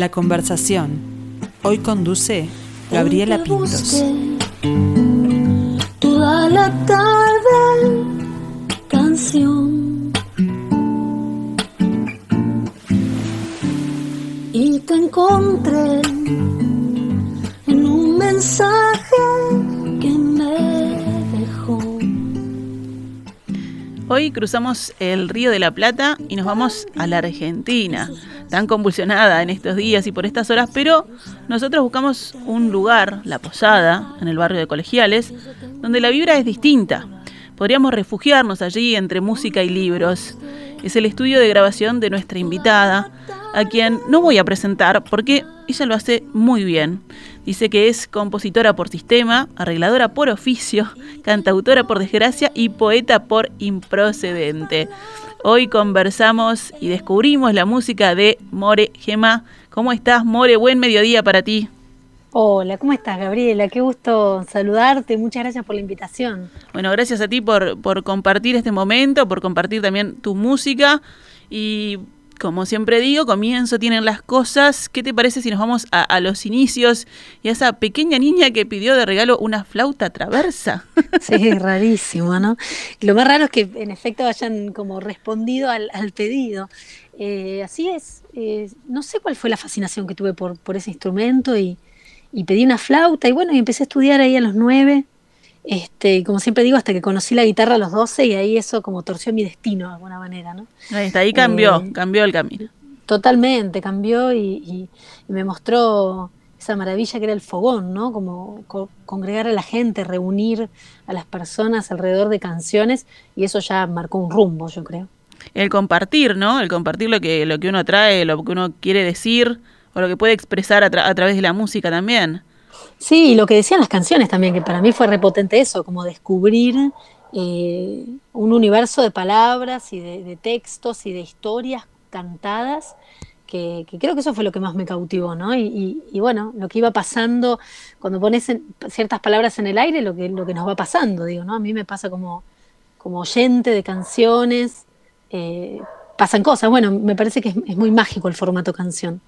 La conversación. Hoy conduce Gabriela Pintos. Toda la tarde, canción. Y te encontré en un mensaje que me dejó. Hoy cruzamos el Río de la Plata y nos vamos a la Argentina, tan convulsionada en estos días y por estas horas, pero nosotros buscamos un lugar, la Posada, en el barrio de Colegiales, donde la vibra es distinta. Podríamos refugiarnos allí entre música y libros. Es el estudio de grabación de nuestra invitada, a quien no voy a presentar porque ella lo hace muy bien. Dice que es compositora por sistema, arregladora por oficio, cantautora por desgracia y poeta por improcedente. Hoy conversamos y descubrimos la música de More Gema. ¿Cómo estás, More? Buen mediodía para ti. Hola, ¿cómo estás, Gabriela? Qué gusto saludarte. Muchas gracias por la invitación. Bueno, gracias a ti por, por compartir este momento, por compartir también tu música y como siempre digo, comienzo tienen las cosas. ¿Qué te parece si nos vamos a, los inicios y a esa pequeña niña que pidió de regalo una flauta traversa? Sí, rarísimo, ¿no? Lo más raro es que en efecto hayan como respondido al, pedido. Eh, así es, eh, no sé cuál fue la fascinación que tuve por, ese instrumento y, y pedí una flauta y bueno, y empecé a estudiar ahí a los nueve este, como siempre digo, hasta que conocí la guitarra a los 12 y ahí eso como torció mi destino de alguna manera, ¿no? Ahí está, ahí cambió, eh, cambió el camino. Totalmente, cambió y, me mostró esa maravilla que era el fogón, ¿no? Como congregar a la gente, reunir a las personas alrededor de canciones y eso ya marcó un rumbo, yo creo. El compartir, ¿no? El compartir lo que, lo que uno trae, lo que uno quiere decir o lo que puede expresar a, a través de la música también. Sí, y lo que decían las canciones también, que para mí fue repotente eso, como descubrir eh, un universo de palabras y de, textos y de historias cantadas, que, creo que eso fue lo que más me cautivó, ¿no? Y, bueno, lo que iba pasando, cuando pones ciertas palabras en el aire, lo que, lo que nos va pasando, digo, ¿no? A mí me pasa como, como oyente de canciones, eh, pasan cosas, bueno, me parece que es muy mágico el formato canción.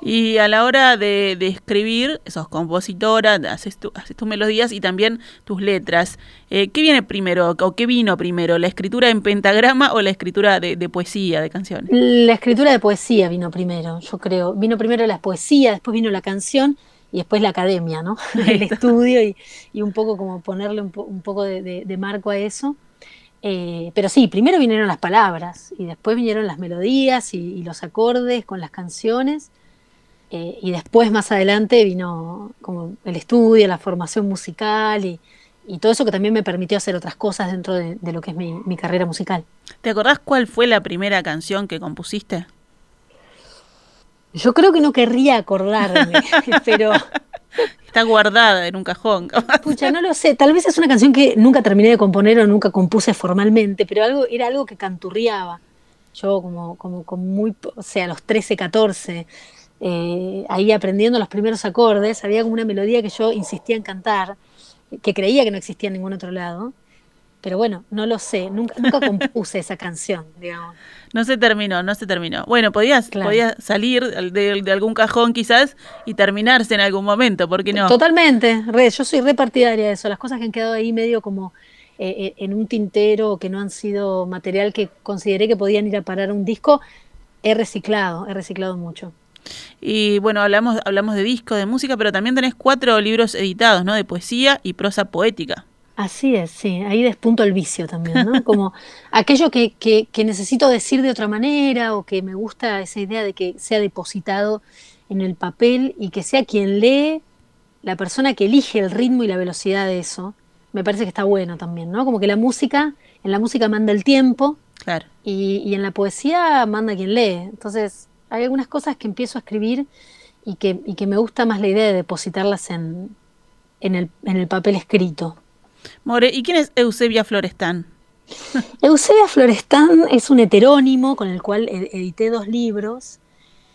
Y a la hora de, escribir, sos compositora, haces, haces, tus melodías y también tus letras. Eh, ¿Qué viene primero o qué vino primero? ¿La escritura en pentagrama o la escritura de, poesía, de canciones? La escritura de poesía vino primero, yo creo. Vino primero la poesía, después vino la canción y después la academia, ¿no? El estudio y, un poco como ponerle un, poco de, marco a eso. Eh, pero sí, primero vinieron las palabras y después vinieron las melodías y los acordes con las canciones eh, y después, más adelante, vino como el estudio, la formación musical y, todo eso que también me permitió hacer otras cosas dentro de, lo que es mi, carrera musical. ¿Te acordás cuál fue la primera canción que compusiste? Yo creo que no querría acordarme, pero... Está guardada en un cajón. Escucha, no lo sé. Tal vez es una canción que nunca terminé de componer o nunca compuse formalmente, pero algo, era algo que canturriaba. Yo como, como, como muy, o sea, a los 13, 14, eh, ahí aprendiendo los primeros acordes, había como una melodía que yo insistía en cantar, que creía que no existía en ningún otro lado. Pero bueno, no lo sé, nunca, nunca compuse esa canción, digamos. No se terminó, no se terminó. Bueno, podías, salir de, algún cajón quizás y terminarse en algún momento, ¿por qué no? Totalmente, yo soy repartidaria de eso. Las cosas que han quedado ahí medio como eh, eh, en un tintero que no han sido material que consideré que podían ir a parar un disco, he reciclado, he reciclado mucho. Y bueno, hablamos, hablamos de discos, de música, pero también tenés cuatro libros editados, ¿no? De poesía y prosa poética. Así es, sí, ahí despunto el vicio también, ¿no? Como aquello que, que, que, necesito decir de otra manera o que me gusta esa idea de que sea depositado en el papel y que sea quien lee, la persona que elige el ritmo y la velocidad de eso, me parece que está bueno también, ¿no? Como que la música, en la música manda el tiempo claro. y, y en la poesía manda quien lee. Entonces, hay algunas cosas que empiezo a escribir y que, y que me gusta más la idea de depositarlas en, en, el, en el papel escrito. More, ¿y quién es Eusebia Florestán? Eusebia Florestán es un heterónimo con el cual edité dos libros,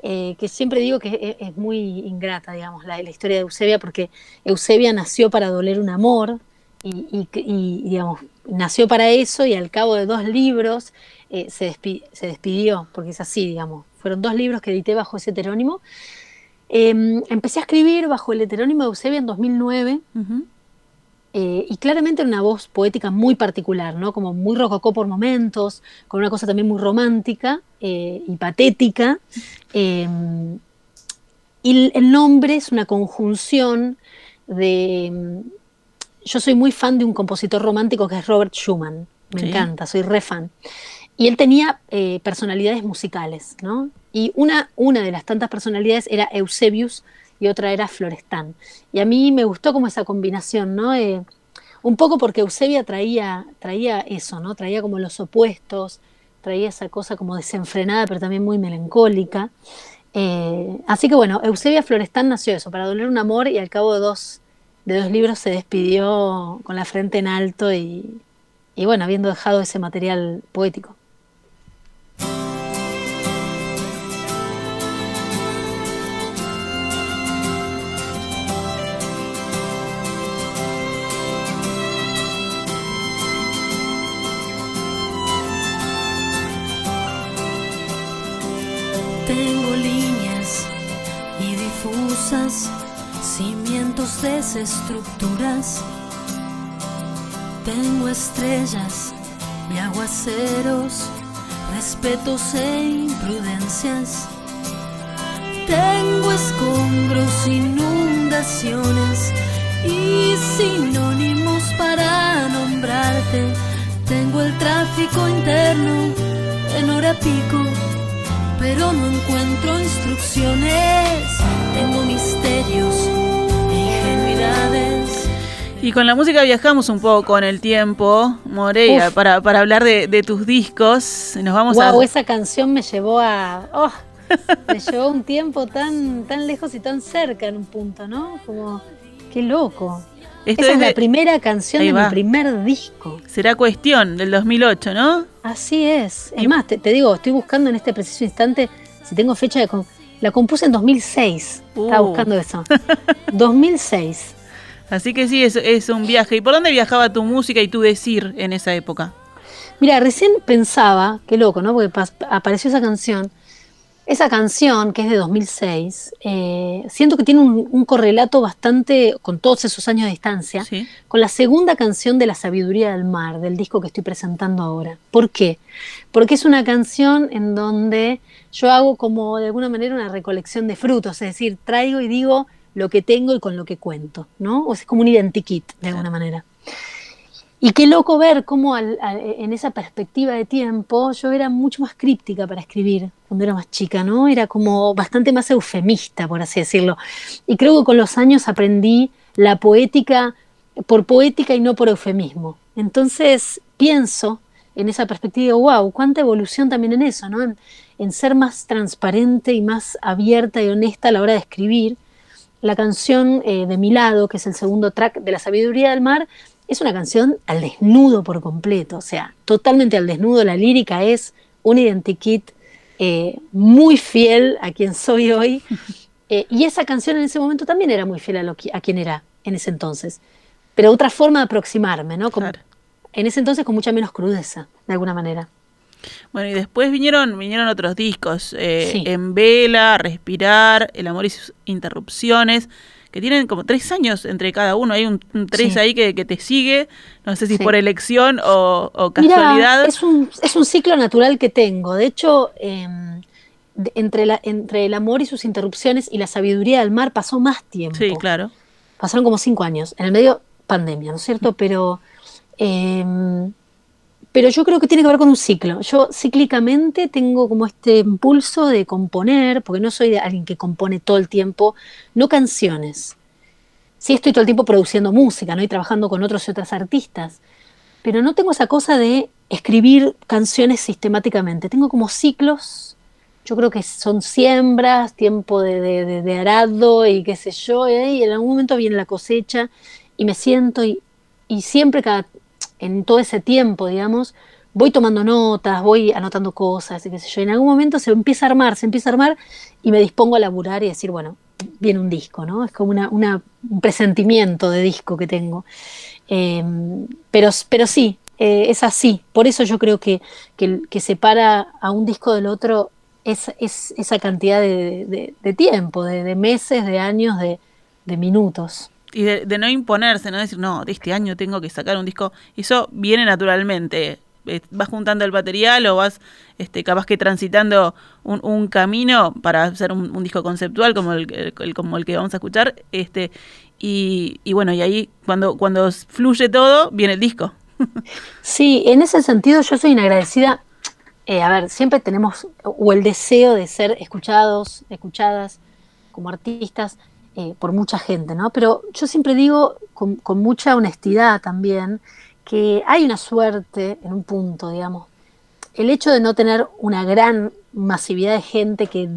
eh, que siempre digo que es, muy ingrata, digamos, la, la, historia de Eusebia, porque Eusebia nació para doler un amor y, y, y digamos, nació para eso y al cabo de dos libros eh, se, se, despidió, porque es así, digamos, fueron dos libros que edité bajo ese heterónimo. Em, empecé a escribir bajo el heterónimo de Eusebia en 2009 eh, y claramente una voz poética muy particular, ¿no? como muy rococó por momentos, con una cosa también muy romántica eh, y patética. Em, y el nombre es una conjunción de... Yo soy muy fan de un compositor romántico que es Robert Schumann, me encanta, soy re fan. Y él tenía eh, personalidades musicales, ¿no? Y una, una de las tantas personalidades era Eusebius y otra era Florestan. Y a mí me gustó como esa combinación, ¿no? Eh, un poco porque Eusebia traía, traía eso, ¿no? Traía como los opuestos, traía esa cosa como desenfrenada, pero también muy melancólica. Eh, así que bueno, Eusebia Florestan nació eso, para doler un amor, y al cabo de dos, de dos libros se despidió con la frente en alto y, y bueno, habiendo dejado ese material poético. Difusas, cimientos desestructuras. Tengo estrellas y aguaceros, respetos e imprudencias. Tengo escombros, inundaciones y sinónimos para nombrarte. Tengo el tráfico interno en hora pico pero no encuentro instrucciones. Tengo misterios e ingenuidades. Y con la música viajamos un poco en el tiempo, Moreira, para, para, hablar de, tus discos. Nos vamos wow, esa canción me llevó a. Oh, me llevó un tiempo tan, tan lejos y tan cerca en un punto, ¿no? Como, qué loco. Esa es, la primera canción de mi primer disco. Será cuestión del 2008, ¿no? Así es. Es más, te, digo, estoy buscando en este preciso instante si tengo fecha de... la compuse en 2006. Estaba uh. buscando eso. 2006. Así que sí, es, es un viaje. ¿Y por dónde viajaba tu música y tu decir en esa época? Mira, recién pensaba, qué loco, ¿no? Porque apareció esa canción esa canción, que es de 2006, eh, siento que tiene un, correlato bastante, con todos esos años de distancia, con la segunda canción de La Sabiduría del Mar, del disco que estoy presentando ahora. ¿Por qué? Porque es una canción en donde yo hago como de alguna manera una recolección de frutos, es decir, traigo y digo lo que tengo y con lo que cuento, ¿no? O es como un identikit, de alguna manera. Y qué loco ver cómo en esa perspectiva de tiempo yo era mucho más críptica para escribir cuando era más chica, ¿no? Era como bastante más eufemista, por así decirlo. Y creo que con los años aprendí la poética por poética y no por eufemismo. Entonces pienso en esa perspectiva, wow, cuánta evolución también en eso, ¿no? En, ser más transparente y más abierta y honesta a la hora de escribir. La canción eh, de mi lado, que es el segundo track de La Sabiduría del Mar, es una canción al desnudo por completo, o sea, totalmente al desnudo. La lírica es un identikit eh, muy fiel a quien soy hoy. Eh, y esa canción en ese momento también era muy fiel a, lo a quien era en ese entonces. Pero otra forma de aproximarme, ¿no? En ese entonces con mucha menos crudeza, de alguna manera. Bueno, y después vinieron, vinieron otros discos, eh, En Vela, Respirar, El Amor y sus Interrupciones que tienen como tres años entre cada uno. Hay un, tres ahí que, te sigue, no sé si por elección o, casualidad. es, un, es un ciclo natural que tengo. De hecho, em, entre, la, entre el amor y sus interrupciones y la sabiduría del mar pasó más tiempo. Sí, claro. Pasaron como cinco años. En el medio, pandemia, ¿no es cierto? Pero... Em, pero yo creo que tiene que ver con un ciclo. Yo cíclicamente tengo como este impulso de componer, porque no soy de alguien que compone todo el tiempo, no canciones. Sí estoy todo el tiempo produciendo música, ¿no? Y trabajando con otros y otras artistas, pero no tengo esa cosa de escribir canciones sistemáticamente. Tengo como ciclos, yo creo que son siembras, tiempo de, arado y qué sé yo, ¿eh? y en algún momento viene la cosecha y me siento y, y siempre cada en todo ese tiempo, digamos, voy tomando notas, voy anotando cosas, y qué sé yo. En algún momento se empieza a armar, se empieza a armar y me dispongo a laburar y decir, bueno, viene un disco, ¿no? Es como una, un presentimiento de disco que tengo. Em, pero, pero sí, eh, es así. Por eso yo creo que, que, que separa a un disco del otro es, esa cantidad de, tiempo, de, meses, de años, de, minutos. Y de, no imponerse, no decir, no, de este año tengo que sacar un disco. Eso viene naturalmente. Eh, vas juntando el material o vas este, capaz que transitando un, camino para hacer un, disco conceptual como el, como el que vamos a escuchar. Este, y, y bueno, y ahí cuando, cuando fluye todo, viene el disco. Sí, en ese sentido yo soy inagradecida. Eh, a ver, siempre tenemos o el deseo de ser escuchados, escuchadas como artistas eh, por mucha gente, ¿no? Pero yo siempre digo con, mucha honestidad también que hay una suerte en un punto, digamos. El hecho de no tener una gran masividad de gente que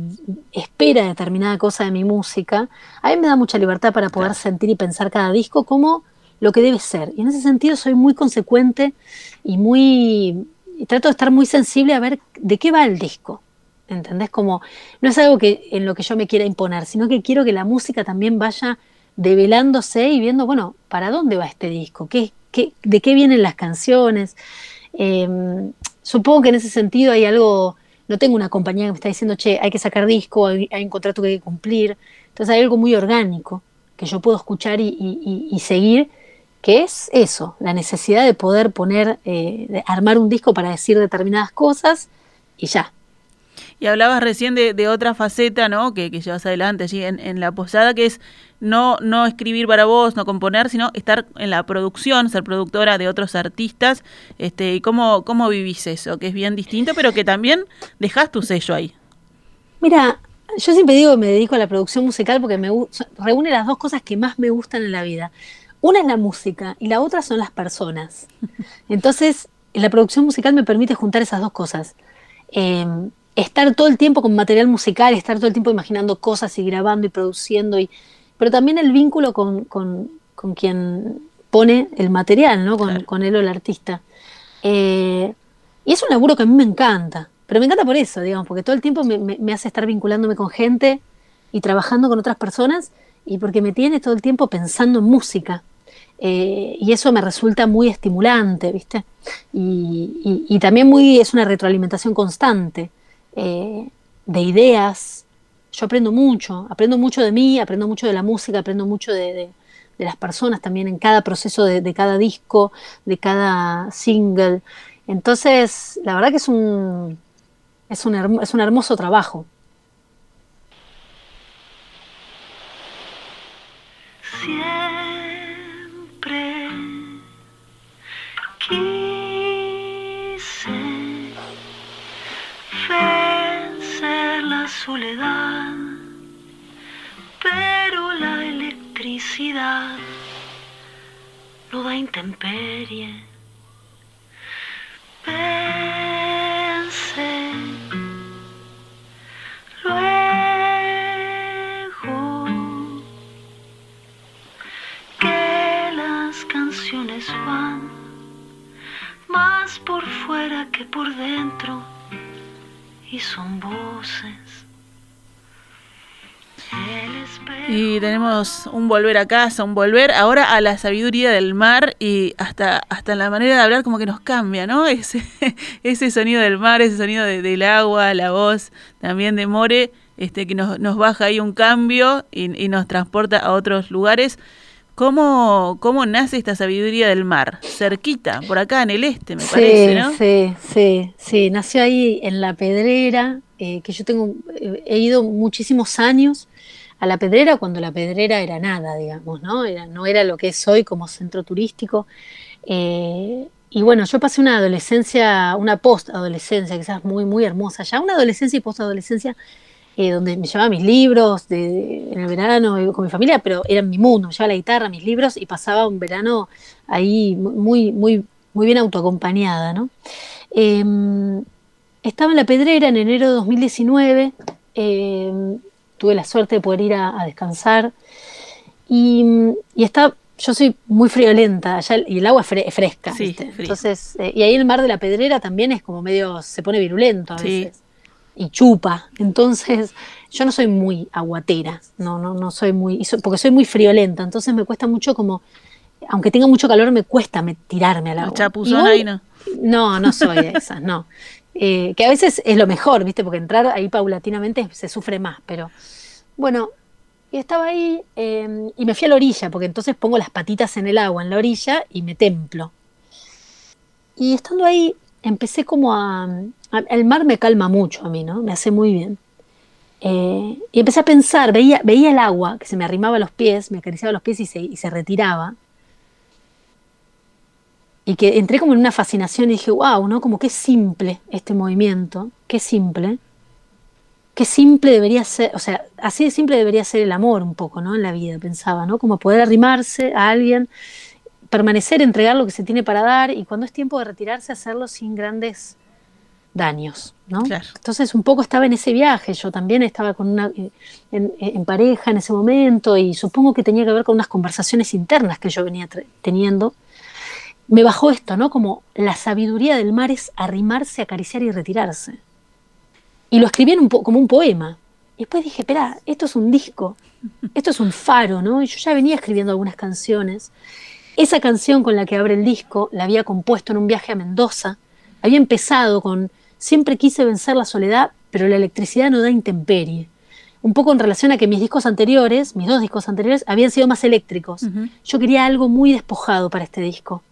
espera determinada cosa de mi música, a mí me da mucha libertad para poder sentir y pensar cada disco como lo que debe ser. Y en ese sentido soy muy consecuente y muy trato de estar muy sensible a ver de qué va el disco. ¿Entendés? Como no es algo que en lo que yo me quiera imponer, sino que quiero que la música también vaya develándose y viendo, bueno, ¿para dónde va este disco? ¿Qué, qué, ¿De qué vienen las canciones? Em, supongo que en ese sentido hay algo, no tengo una compañía que me está diciendo, che, hay que sacar disco, hay, un contrato que hay que cumplir. Entonces hay algo muy orgánico que yo puedo escuchar y seguir que es eso, la necesidad de poder poner, eh, de armar un disco para decir determinadas cosas y ya. Y hablabas recién de, otra faceta, ¿no? Que, llevas adelante allí en, la posada, que es no, no escribir para vos, no componer, sino estar en la producción, ser productora de otros artistas. Este, ¿Y cómo, cómo vivís eso? Que es bien distinto, pero que también dejas tu sello ahí. Mira, yo siempre digo que me dedico a la producción musical porque me reúne las dos cosas que más me gustan en la vida. Una es la música y la otra son las personas. Entonces, la producción musical me permite juntar esas dos cosas. Em, estar todo el tiempo con material musical, estar todo el tiempo imaginando cosas y grabando y produciendo, y, pero también el vínculo con, quien pone el material, ¿no? con, él o el artista. Eh, y es un laburo que a mí me encanta, pero me encanta por eso, digamos, porque todo el tiempo me hace estar vinculándome con gente y trabajando con otras personas y porque me tiene todo el tiempo pensando en música. Eh, y eso me resulta muy estimulante, ¿viste? Y, también muy, es una retroalimentación constante eh, de ideas. Yo aprendo mucho, aprendo mucho de mí, aprendo mucho de la música, aprendo mucho de, las personas también en cada proceso de, cada disco, de cada single. Entonces, la verdad que es un, es un, es un hermoso trabajo. Quise soledad, pero la electricidad no da intemperie. Pensé luego que las canciones van más por fuera que por dentro, y tenemos un volver a casa, un volver ahora a la sabiduría del mar y hasta, hasta la manera de hablar como que nos cambia, ¿no? Ese, ese sonido del mar, ese sonido del agua, la voz también de More, este, que nos, nos baja ahí un cambio y nos transporta a otros lugares. ¿Cómo, ¿Cómo nace esta sabiduría del mar? Cerquita, por acá en el este, me parece, ¿no? Sí, sí, sí. Nació ahí en La Pedrera, eh, que yo tengo, eh, he ido muchísimos años a La Pedrera cuando La Pedrera era nada, digamos, ¿no? Era, no era lo que es hoy como centro turístico. Eh, y bueno, yo pasé una adolescencia, una post-adolescencia, quizás muy, muy hermosa ya, una adolescencia y post-adolescencia eh, donde me llevaba mis libros de, en el verano con mi familia, pero era mi mundo, me llevaba la guitarra, mis libros y pasaba un verano ahí muy, muy, muy bien autoacompañada. ¿no? Em, estaba en la pedrera en enero de 2019, em, tuve la suerte de poder ir a, descansar y, y está, yo soy muy friolenta allá, y el agua es fresca. Entonces, eh, y ahí el mar de la pedrera también es como medio, se pone virulento a veces y chupa. Entonces, yo no soy muy aguatera, no, no, no soy muy, porque soy muy friolenta, entonces me cuesta mucho como aunque tenga mucho calor, me cuesta me, tirarme al agua. Chapuzón ahí no. No, no soy de esas, no. Eh, que a veces es lo mejor, ¿viste? Porque entrar ahí paulatinamente se sufre más, pero bueno, y estaba ahí em, y me fui a la orilla, porque entonces pongo las patitas en el agua, en la orilla, y me templo. Y estando ahí, empecé como a... el mar me calma mucho a mí, ¿no? Me hace muy bien. Eh, y empecé a pensar, veía, veía el agua que se me arrimaba a los pies, me acariciaba los pies y se, y se retiraba. Y que entré como en una fascinación y dije, wow, ¿no? Como qué simple este movimiento, qué simple. Qué simple debería ser, o sea, así de simple debería ser el amor un poco, ¿no? En la vida, pensaba, ¿no? Como poder arrimarse a alguien, permanecer, entregar lo que se tiene para dar y cuando es tiempo de retirarse, hacerlo sin grandes daños, ¿no? Entonces un poco estaba en ese viaje, yo también estaba con una, eh, en, pareja en ese momento y supongo que tenía que ver con unas conversaciones internas que yo venía teniendo. Me bajó esto, ¿no? Como la sabiduría del mar es arrimarse, acariciar y retirarse. Y lo escribí en como un poema. Y después dije, espera, esto es un disco, esto es un faro, ¿no? Y yo ya venía escribiendo algunas canciones. Esa canción con la que abre el disco la había compuesto en un viaje a Mendoza. Había empezado con Siempre quise vencer la soledad, pero la electricidad no da intemperie. Un poco en relación a que mis discos anteriores, mis dos discos anteriores, habían sido más eléctricos. Yo quería algo muy despojado para este disco.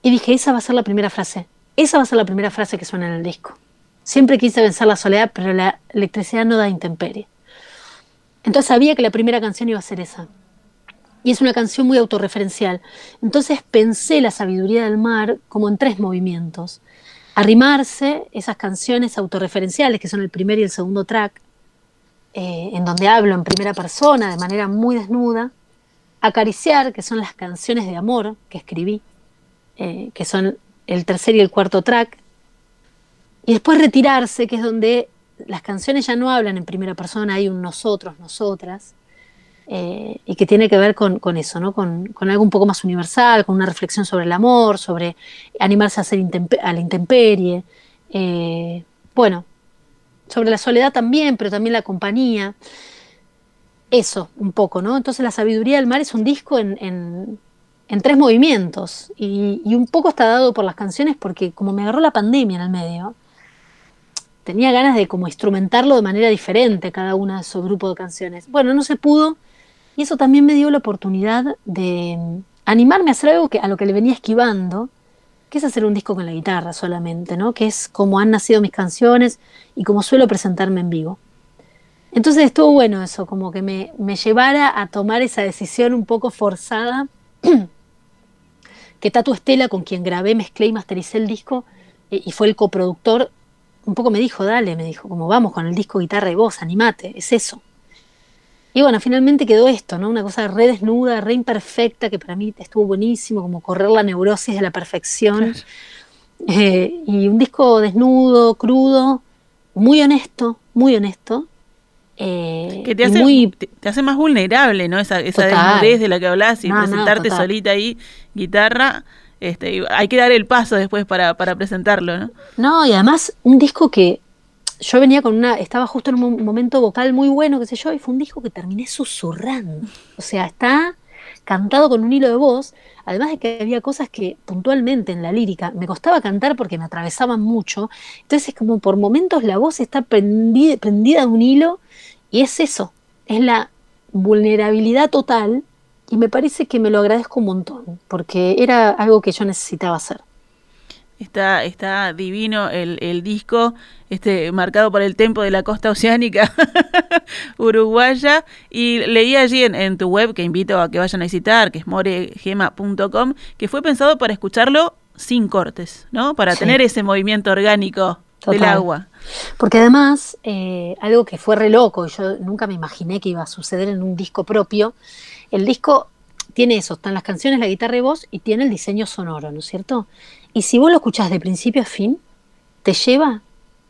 Y dije, esa va a ser la primera frase. Esa va a ser la primera frase que suena en el disco. Siempre quise vencer la soledad, pero la electricidad no da intemperie. Entonces sabía que la primera canción iba a ser esa. Y es una canción muy autorreferencial. Entonces pensé la sabiduría del mar como en tres movimientos. Arrimarse esas canciones autorreferenciales, que son el primer y el segundo track, eh, en donde hablo en primera persona de manera muy desnuda, acariciar, que son las canciones de amor que escribí, eh, que son el tercer y el cuarto track, y después retirarse, que es donde las canciones ya no hablan en primera persona, hay un nosotros, nosotras, eh, y que tiene que ver con, eso, ¿no? Con, algo un poco más universal, con una reflexión sobre el amor, sobre animarse a, ser a la intemperie, eh, bueno, sobre la soledad también, pero también la compañía. Eso, un poco, ¿no? Entonces la sabiduría del mar es un disco en, tres movimientos y, y, un poco está dado por las canciones porque como me agarró la pandemia en el medio, tenía ganas de como instrumentarlo de manera diferente cada una de esos grupos de canciones. Bueno, no se pudo y eso también me dio la oportunidad de animarme a hacer algo que, a lo que le venía esquivando, que es hacer un disco con la guitarra solamente, ¿no? Que es como han nacido mis canciones y como suelo presentarme en vivo. Entonces estuvo bueno eso, como que me, llevara a tomar esa decisión un poco forzada, que Tatu Estela, con quien grabé, mezclé y mastericé el disco, eh, y fue el coproductor, un poco me dijo, dale, me dijo, como vamos con el disco guitarra y voz, animate, es eso. Y bueno, finalmente quedó esto, ¿no? Una cosa re desnuda, re imperfecta, que para mí estuvo buenísimo, como correr la neurosis de la perfección. Eh, y un disco desnudo, crudo, muy honesto, muy honesto. Eh, que te hace, te, hace más vulnerable, ¿no? Esa, esa desnudez de la que hablas y presentarte solita ahí, guitarra. Este, hay que dar el paso después para, para presentarlo, ¿no? No, y además un disco que yo venía con una, estaba justo en un momento vocal muy bueno, qué sé yo, y fue un disco que terminé susurrando. O sea, está cantado con un hilo de voz, además de que había cosas que puntualmente en la lírica me costaba cantar porque me atravesaban mucho. Entonces, como por momentos la voz está prendida, prendida de un hilo, y es eso, es la vulnerabilidad total, y me parece que me lo agradezco un montón, porque era algo que yo necesitaba hacer. Está, está divino el, el, disco, este, marcado por el tempo de la costa oceánica uruguaya. Y leí allí en, tu web, que invito a que vayan a visitar, que es moregema.com, que fue pensado para escucharlo sin cortes, ¿no? Para tener ese movimiento orgánico del agua. Porque además, eh, algo que fue re loco, yo nunca me imaginé que iba a suceder en un disco propio, el disco tiene eso, están las canciones, la guitarra y voz, y tiene el diseño sonoro, ¿no es cierto? Y si vos lo escuchás de principio a fin, te lleva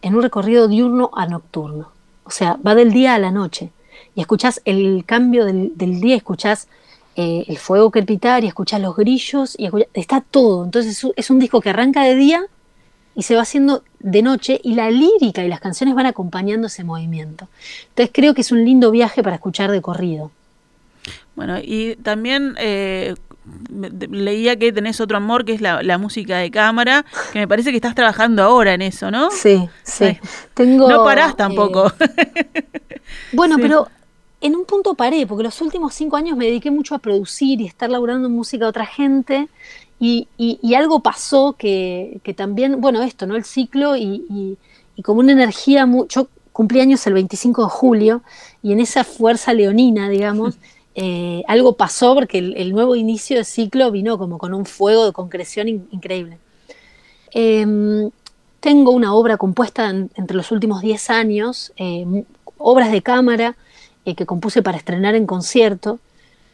en un recorrido diurno a nocturno. O sea, va del día a la noche. Y escuchás el cambio del, día, escuchás eh, el fuego crepitar y escuchás los grillos y está todo. Entonces es un disco que arranca de día y se va haciendo de noche y la lírica y las canciones van acompañando ese movimiento. Entonces creo que es un lindo viaje para escuchar de corrido. Bueno, y también eh, leía que tenés otro amor que es la, música de cámara, que me parece que estás trabajando ahora en eso, ¿no? Sí, sí. Tengo, no parás tampoco. Eh, bueno, pero en un punto paré, porque los últimos cinco años me dediqué mucho a producir y estar laburando en música de otra gente. Y, algo pasó que, también, bueno, esto, ¿no? El ciclo y, como una energía, yo cumplí años el 25 de julio y en esa fuerza leonina, digamos, eh, algo pasó porque el, nuevo inicio de ciclo vino como con un fuego de concreción increíble. Em, tengo una obra compuesta entre los últimos 10 años, eh, obras de cámara eh, que compuse para estrenar en concierto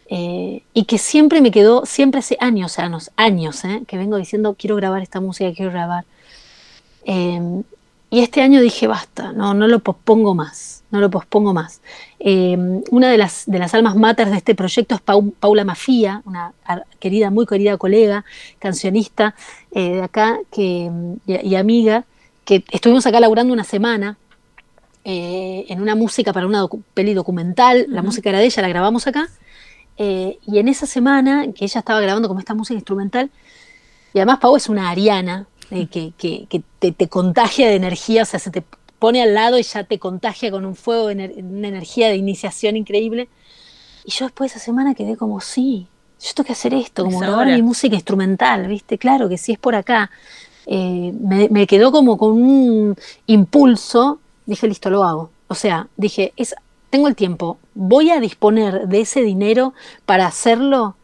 y que siempre me quedó, siempre hace años, años, años, que vengo diciendo quiero grabar esta música, quiero grabar. Y este año dije basta, no, no lo pospongo más no lo pospongo más. Eh, una de las, de las almas mater de este proyecto es Paula Mafía, una querida, muy querida colega, cancionista eh, de acá que, y, amiga, que estuvimos acá laburando una semana eh, en una música para una peli documental, la música era de ella, la grabamos acá, y en esa semana que ella estaba grabando como esta música instrumental, y además Pau es una ariana, que, que, te, te, contagia de energía, o sea, se te pone al lado y ya te contagia con un fuego, una energía de iniciación increíble. Y yo después de esa semana quedé como, sí, yo tengo que hacer esto, como grabar mi música instrumental, ¿viste? Claro que sí es por acá. Eh, me, quedó como con un impulso, dije, listo, lo hago. O sea, dije, es, tengo el tiempo, voy a disponer de ese dinero para hacerlo,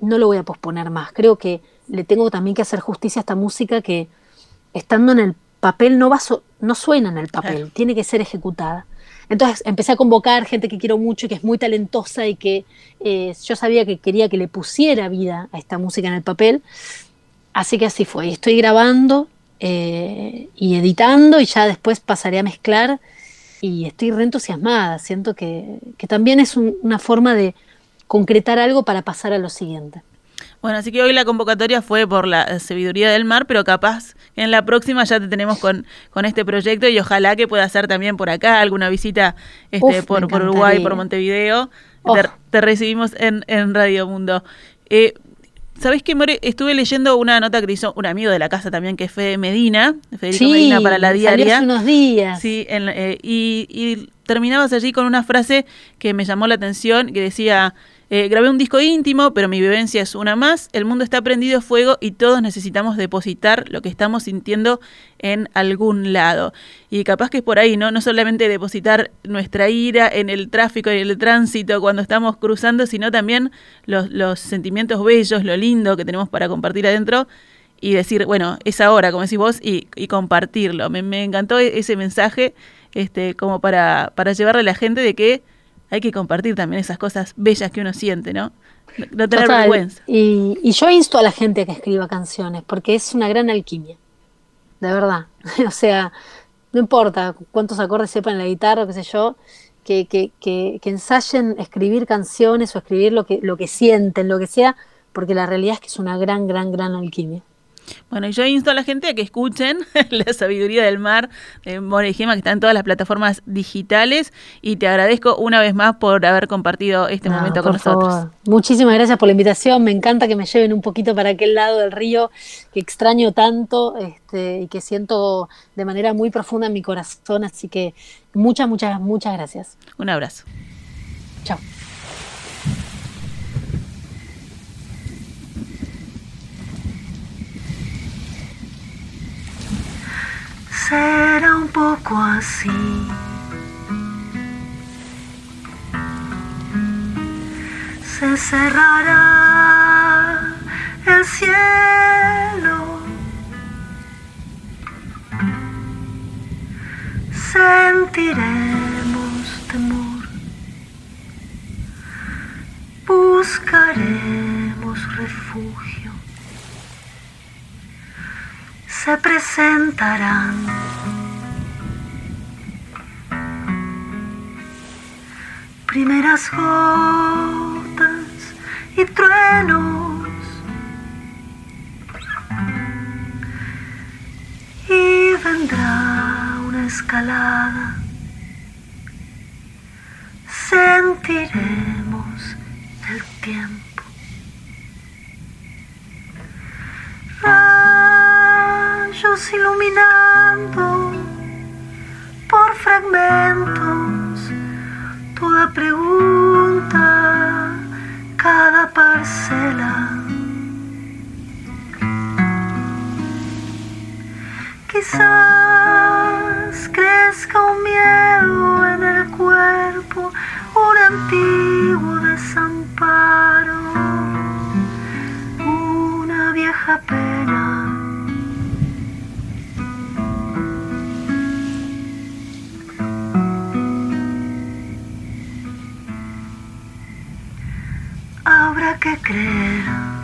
no lo voy a posponer más. Creo que le tengo también que hacer justicia a esta música que estando en el papel no, va no suena en el papel, tiene que ser ejecutada. Entonces empecé a convocar gente que quiero mucho y que es muy talentosa y que eh, yo sabía que quería que le pusiera vida a esta música en el papel. Así que así fue. Y estoy grabando eh, y editando y ya después pasaré a mezclar y estoy re entusiasmada. Siento que, también es una forma de concretar algo para pasar a lo siguiente. Bueno, así que hoy la convocatoria fue por la sabiduría del mar, pero capaz en la próxima ya te tenemos con, con este proyecto y ojalá que pueda hacer también por acá alguna visita este, por, por Uruguay, por Montevideo. Te, recibimos en, en Radio Mundo. Eh, ¿Sabés qué, More? Estuve leyendo una nota que hizo un amigo de la casa también, que fue Medina, Federico Medina para la diaria. Hace unos días. Sí, eh, y, y terminabas allí con una frase que me llamó la atención, que decía, eh, grabé un disco íntimo, pero mi vivencia es una más. El mundo está prendido fuego y todos necesitamos depositar lo que estamos sintiendo en algún lado. Y capaz que es por ahí, ¿no? No solamente depositar nuestra ira en el tráfico y el tránsito cuando estamos cruzando, sino también los, sentimientos bellos, lo lindo que tenemos para compartir adentro y decir, bueno, es ahora, como decís vos, y, y compartirlo. Me, me, encantó e-, ese mensaje este, como para, para llevarle a la gente de que hay que compartir también esas cosas bellas que uno siente, ¿no? No tener vergüenza. Y, y, yo insto a la gente a que escriba canciones, porque es una gran alquimia, de verdad. o sea, no importa cuántos acordes sepan la guitarra, qué sé yo, que, que, que, que, ensayen escribir canciones o escribir lo que, lo que sienten, lo que sea, porque la realidad es que es una gran, gran, gran alquimia. Bueno, yo insto a la gente a que escuchen La Sabiduría del Mar de More y Gema, que está en todas las plataformas digitales. Y te agradezco una vez más por haber compartido este momento con nosotros. Muchísimas gracias por la invitación. Me encanta que me lleven un poquito para aquel lado del río que extraño tanto este, y que siento de manera muy profunda en mi corazón. Así que muchas, muchas, muchas gracias. Un abrazo. Chao. será un poco así. Se cerrará el cielo. Sentiremos temor. Buscaremos refugio se presentarán. primeras gotas y truenos. Y vendrá una escalada. Sentiremos el tiempo. Rayos iluminando por fragmentos toda pregunta, cada parcela. Quizás crezca un miedo en el cuerpo, un antiguo que creer.